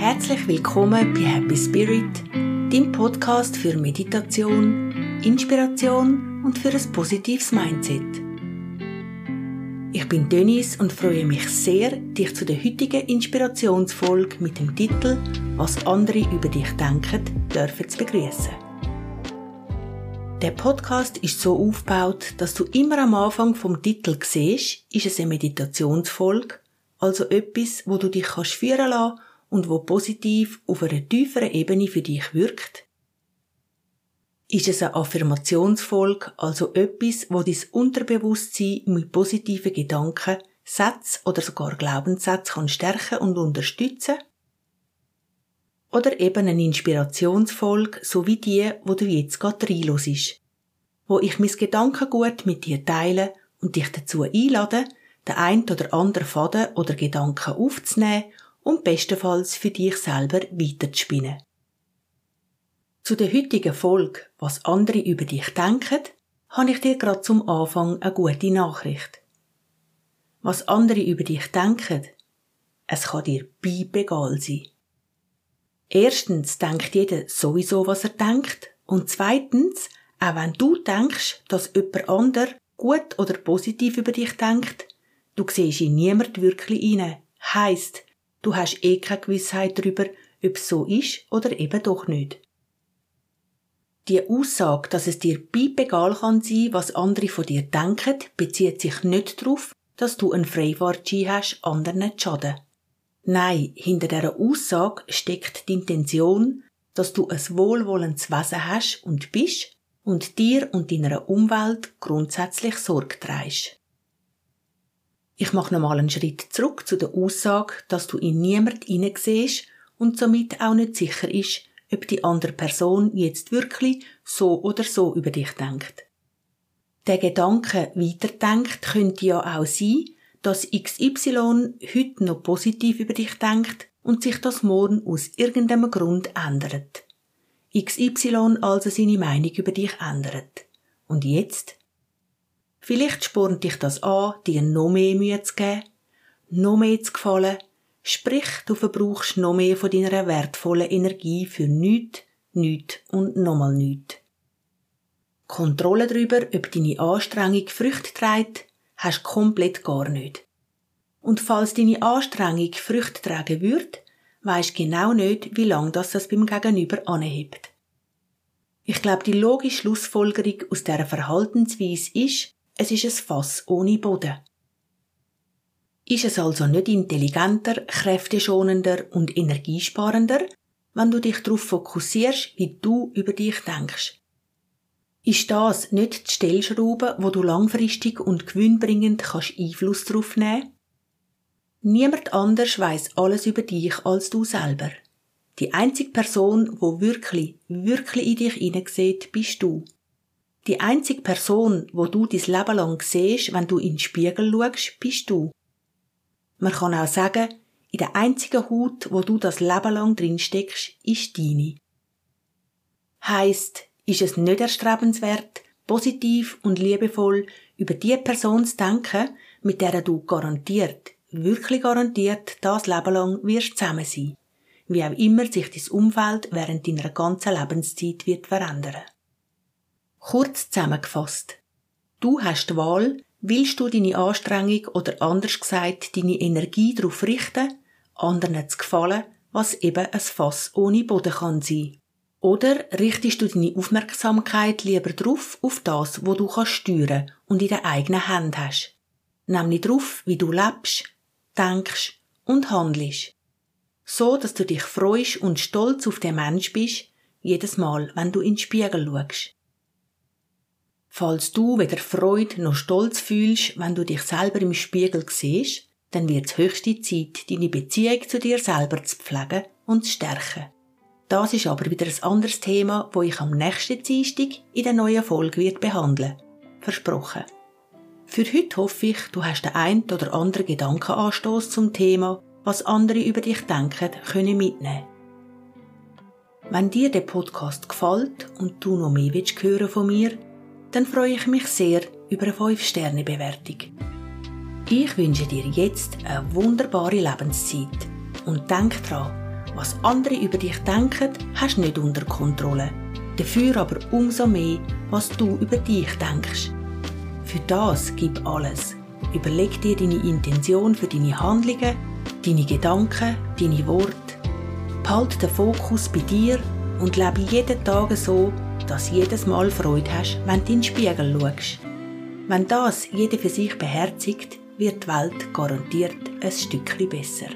Herzlich willkommen bei Happy Spirit, dem Podcast für Meditation, Inspiration und für ein positives Mindset. Ich bin Dennis und freue mich sehr, dich zu der heutigen Inspirationsfolge mit dem Titel Was andere über dich denken, dürfen zu begrüßen. Der Podcast ist so aufgebaut, dass du immer am Anfang vom Titel siehst, ist es eine Meditationsfolge, also etwas, wo du dich führen lassen und wo positiv auf einer tieferen Ebene für dich wirkt? Ist es eine Affirmationsfolge, also etwas, wo dein Unterbewusstsein mit positiven Gedanken, Sätzen oder sogar Glaubenssätze kann stärken und unterstützen? Oder eben eine Inspirationsfolge, so wie die, wo du jetzt gerade reinhörst, wo ich mein Gedankengut mit dir teile und dich dazu einlade, den ein oder anderen Faden oder Gedanken aufzunehmen und bestenfalls für dich selber weiterzuspinnen. Zu der heutigen Folge, was andere über dich denken, habe ich dir gerade zum Anfang eine gute Nachricht. Was andere über dich denken, es kann dir beibegal sein. Erstens denkt jeder sowieso, was er denkt, und zweitens, auch wenn du denkst, dass jemand ander gut oder positiv über dich denkt, du siehst in niemand wirklich rein. Heisst, Du hast eh keine Gewissheit darüber, ob es so ist oder eben doch nicht. Die Aussage, dass es dir egal kann sein, was andere von dir denken, bezieht sich nicht darauf, dass du ein Freifahrtschein hast, anderen zu schaden. Nein, hinter dieser Aussage steckt die Intention, dass du ein wohlwollendes Wesen hast und bist und dir und deiner Umwelt grundsätzlich Sorge trägst. Ich mache nochmal einen Schritt zurück zu der Aussage, dass du in niemand hineinsiehst und somit auch nicht sicher ist, ob die andere Person jetzt wirklich so oder so über dich denkt. Der Gedanke weiterdenkt könnte ja auch sein, dass XY heute noch positiv über dich denkt und sich das morgen aus irgendeinem Grund ändert. XY also seine Meinung über dich ändert. Und jetzt? Vielleicht spornt dich das an, dir noch mehr Mühe zu geben, noch mehr zu gefallen, sprich, du verbrauchst noch mehr von deiner wertvollen Energie für nichts, nichts und nochmal nichts. Kontrolle darüber, ob deine Anstrengung Früchte trägt, hast du komplett gar nicht. Und falls deine Anstrengung Früchte tragen wird, weisst genau nicht, wie lang das das beim Gegenüber anhebt. Ich glaube, die logische Schlussfolgerung aus dieser Verhaltensweise ist, es ist ein Fass ohne Boden. Ist es also nicht intelligenter, kräfteschonender und energiesparender, wenn du dich darauf fokussierst, wie du über dich denkst? Ist das nicht die Stellschraube, wo du langfristig und gewinnbringend kannst Einfluss darauf nehmen? Niemand anders weiß alles über dich als du selber. Die einzige Person, wo wirklich, wirklich in dich hineinsieht, bist du. Die einzige Person, wo du dein Leben lang siehst, wenn du in den Spiegel schaust, bist du. Man kann auch sagen, in der einzigen Haut, wo du das Leben lang drin steckst, ist deine. Heißt, ist es nicht erstrebenswert, positiv und liebevoll über die Person zu denken, mit der du garantiert, wirklich garantiert, das Leben lang wirst zusammen sein. Wie auch immer sich dein Umfeld während deiner ganzen Lebenszeit wird verändern. Kurz zusammengefasst. Du hast die Wahl, willst du deine Anstrengung oder anders gesagt deine Energie darauf richten, anderen zu gefallen, was eben ein Fass ohne Boden kann sein. Oder richtest du deine Aufmerksamkeit lieber drauf auf das, wo du kannst steuern und in der eigenen Hand hast. Nämlich drauf, wie du lebst, denkst und handelst. So, dass du dich freust und stolz auf den Mensch bist, jedes Mal, wenn du in den Spiegel schaust. Falls du weder Freude noch Stolz fühlst, wenn du dich selber im Spiegel siehst, dann wird es höchste Zeit, deine Beziehung zu dir selber zu pflegen und zu stärken. Das ist aber wieder ein anderes Thema, wo ich am nächsten Dienstag in der neuen Folge wird behandeln. Versprochen. Für heute hoffe ich, du hast den ein oder anderen Gedankenanstoß zum Thema, was andere über dich denken, können mitnehmen. Wenn dir der Podcast gefällt und du noch mehr willst hören von mir, dann freue ich mich sehr über eine 5-Sterne-Bewertung. Ich wünsche dir jetzt eine wunderbare Lebenszeit und denk dran, Was andere über dich denken, hast du nicht unter Kontrolle. Dafür aber umso mehr, was du über dich denkst. Für das gib alles. Überleg dir deine Intention für deine Handlungen, deine Gedanken, deine Worte. Behalte den Fokus bei dir und lebe jeden Tag so, dass jedes Mal Freude hast, wenn du in den Spiegel schaust. Wenn das jeder für sich beherzigt, wird die Welt garantiert ein Stückchen besser.